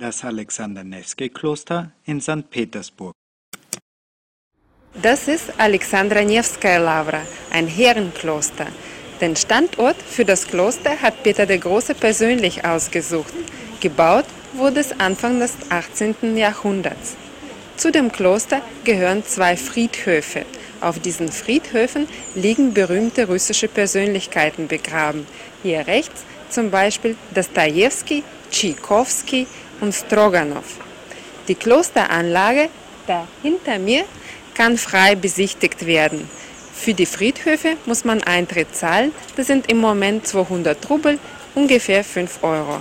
Das Alexander Nevsky-Kloster in St. Petersburg. Das ist Alexandra Nevskaya Lavra, ein Herrenkloster. Den Standort für das Kloster hat Peter der Große persönlich ausgesucht. Gebaut wurde es Anfang des 18. Jahrhunderts. Zu dem Kloster gehören zwei Friedhöfe. Auf diesen Friedhöfen liegen berühmte russische Persönlichkeiten begraben. Hier rechts zum Beispiel Dostojewski, Tschaikowski und Stroganow. Die Klosteranlage da hinter mir kann frei besichtigt werden. Für die Friedhöfe muss man Eintritt zahlen, das sind im Moment 200 Rubel, ungefähr 5 Euro.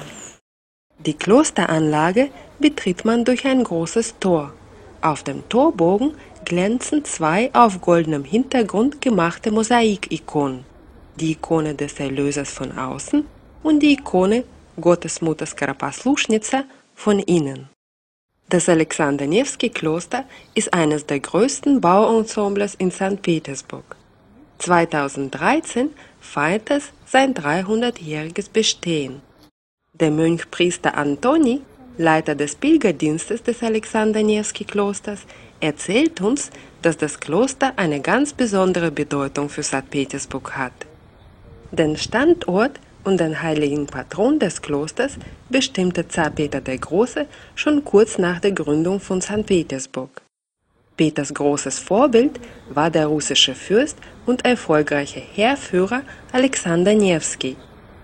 Die Klosteranlage betritt man durch ein großes Tor. Auf dem Torbogen glänzen zwei auf goldenem Hintergrund gemachte Mosaikikonen. Die Ikone des Erlösers von außen und die Ikone Gottesmutter Skarapasluschnitsa von innen. Das Alexander Nevsky Kloster ist eines der größten Bauensembles in St. Petersburg. 2013 feiert es sein 300-jähriges Bestehen. Der Mönchpriester Antoni, Leiter des Pilgerdienstes des Alexander Nevsky Klosters, erzählt uns, dass das Kloster eine ganz besondere Bedeutung für St. Petersburg hat. Den Standort und den heiligen Patron des Klosters bestimmte Zar Peter der Große schon kurz nach der Gründung von St. Petersburg. Peters großes Vorbild war der russische Fürst und erfolgreiche Heerführer Alexander Nevsky,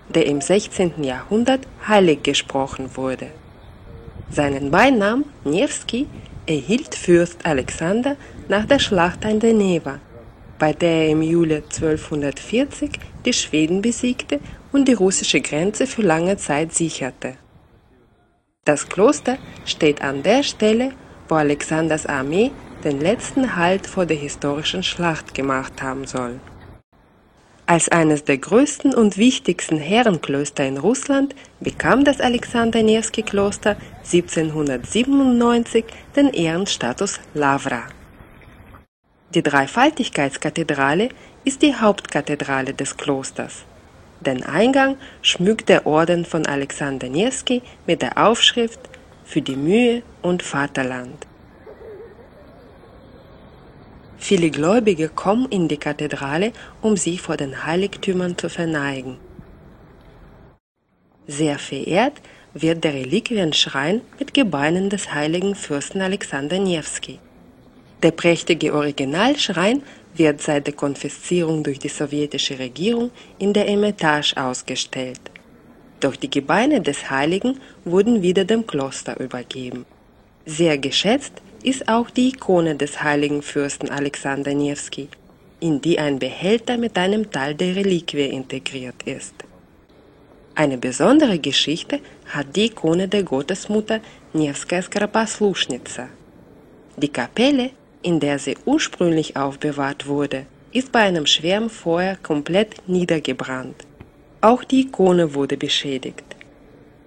der im 16. Jahrhundert heilig gesprochen wurde. Seinen Beinamen Nevsky erhielt Fürst Alexander nach der Schlacht an der Neva, bei der er im Juli 1240 die Schweden besiegte und die russische Grenze für lange Zeit sicherte. Das Kloster steht an der Stelle, wo Alexanders Armee den letzten Halt vor der historischen Schlacht gemacht haben soll. Als eines der größten und wichtigsten Herrenklöster in Russland bekam das Alexander Nevsky Kloster 1797 den Ehrenstatus Lavra. Die Dreifaltigkeitskathedrale ist die Hauptkathedrale des Klosters. Den Eingang schmückt der Orden von Alexander Nevsky mit der Aufschrift Für die Mühe und Vaterland. Viele Gläubige kommen in die Kathedrale, um sich vor den Heiligtümern zu verneigen. Sehr verehrt wird der Reliquienschrein mit Gebeinen des heiligen Fürsten Alexander Nevsky. Der prächtige Originalschrein wird seit der Konfiszierung durch die sowjetische Regierung in der Eremitage ausgestellt. Doch die Gebeine des Heiligen wurden wieder dem Kloster übergeben. Sehr geschätzt ist auch die Ikone des heiligen Fürsten Alexander Nevsky, in die ein Behälter mit einem Teil der Reliquie integriert ist. Eine besondere Geschichte hat die Ikone der Gottesmutter Nevskaya Skarapasluschnitsa. Die Kapelle in der sie ursprünglich aufbewahrt wurde, ist bei einem schweren Feuer komplett niedergebrannt. Auch die Ikone wurde beschädigt.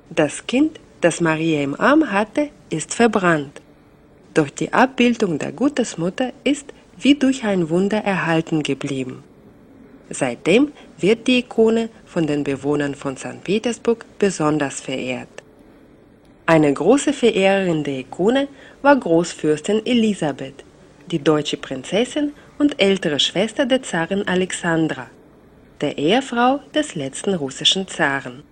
Das Kind, das Maria im Arm hatte, ist verbrannt. Doch die Abbildung der Gottesmutter ist wie durch ein Wunder erhalten geblieben. Seitdem wird die Ikone von den Bewohnern von St. Petersburg besonders verehrt. Eine große Verehrerin der Ikone war Großfürstin Elisabeth, die deutsche Prinzessin und ältere Schwester der Zarin Alexandra, der Ehefrau des letzten russischen Zaren.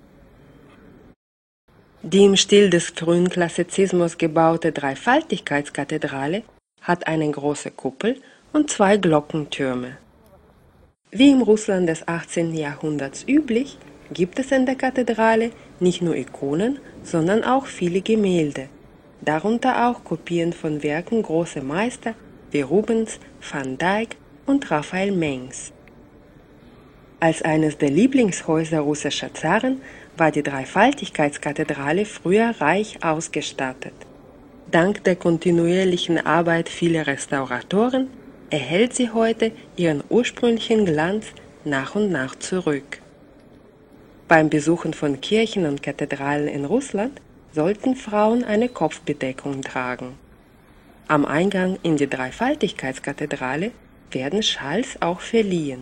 Die im Stil des frühen Klassizismus gebaute Dreifaltigkeitskathedrale hat eine große Kuppel und zwei Glockentürme. Wie im Russland des 18. Jahrhunderts üblich, gibt es in der Kathedrale nicht nur Ikonen, sondern auch viele Gemälde, darunter auch Kopien von Werken großer Meister wie Rubens, Van Dyck und Raphael Mengs. Als eines der Lieblingshäuser russischer Zaren war die Dreifaltigkeitskathedrale früher reich ausgestattet. Dank der kontinuierlichen Arbeit vieler Restauratoren erhält sie heute ihren ursprünglichen Glanz nach und nach zurück. Beim Besuchen von Kirchen und Kathedralen in Russland sollten Frauen eine Kopfbedeckung tragen. Am Eingang in die Dreifaltigkeitskathedrale werden Schals auch verliehen.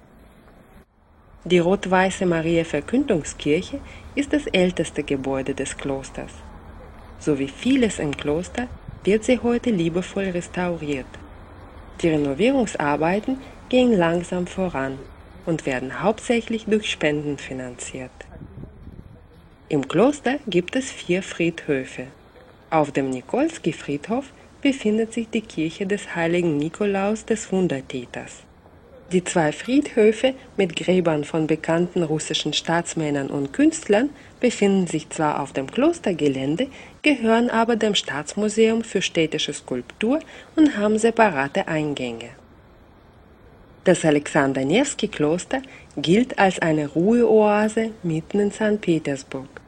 Die rot-weiße Maria-Verkündungskirche ist das älteste Gebäude des Klosters. So wie vieles im Kloster wird sie heute liebevoll restauriert. Die Renovierungsarbeiten gehen langsam voran und werden hauptsächlich durch Spenden finanziert. Im Kloster gibt es vier Friedhöfe. Auf dem Nikolski-Friedhof befindet sich die Kirche des heiligen Nikolaus des Wundertäters. Die zwei Friedhöfe mit Gräbern von bekannten russischen Staatsmännern und Künstlern befinden sich zwar auf dem Klostergelände, gehören aber dem Staatsmuseum für städtische Skulptur und haben separate Eingänge. Das Alexander Nevsky Kloster gilt als eine Ruheoase mitten in St. Petersburg.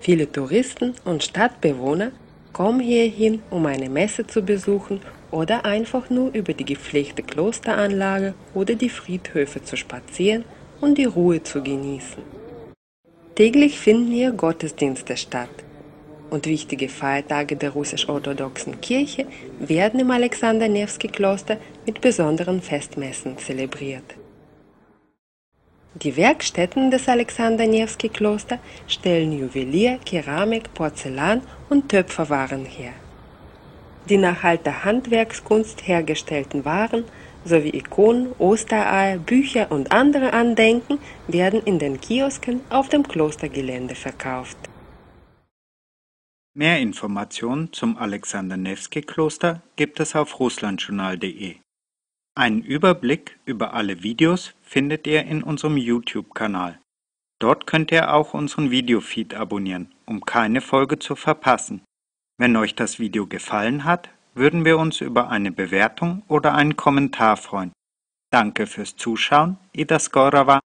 Viele Touristen und Stadtbewohner kommen hierhin, um eine Messe zu besuchen oder einfach nur über die gepflegte Klosteranlage oder die Friedhöfe zu spazieren und die Ruhe zu genießen. Täglich finden hier Gottesdienste statt und wichtige Feiertage der russisch-orthodoxen Kirche werden im Alexander Nevsky Kloster mit besonderen Festmessen zelebriert. Die Werkstätten des Alexander Nevsky Kloster stellen Juwelier, Keramik, Porzellan und Töpferwaren her. Die nach alter Handwerkskunst hergestellten Waren sowie Ikonen, Ostereier, Bücher und andere Andenken werden in den Kiosken auf dem Klostergelände verkauft. Mehr Informationen zum Alexander Nevsky Kloster gibt es auf russlandjournal.de. Einen Überblick über alle Videos findet ihr in unserem YouTube-Kanal. Dort könnt ihr auch unseren Videofeed abonnieren, um keine Folge zu verpassen. Wenn euch das Video gefallen hat, würden wir uns über eine Bewertung oder einen Kommentar freuen. Danke fürs Zuschauen, Ida Skorava.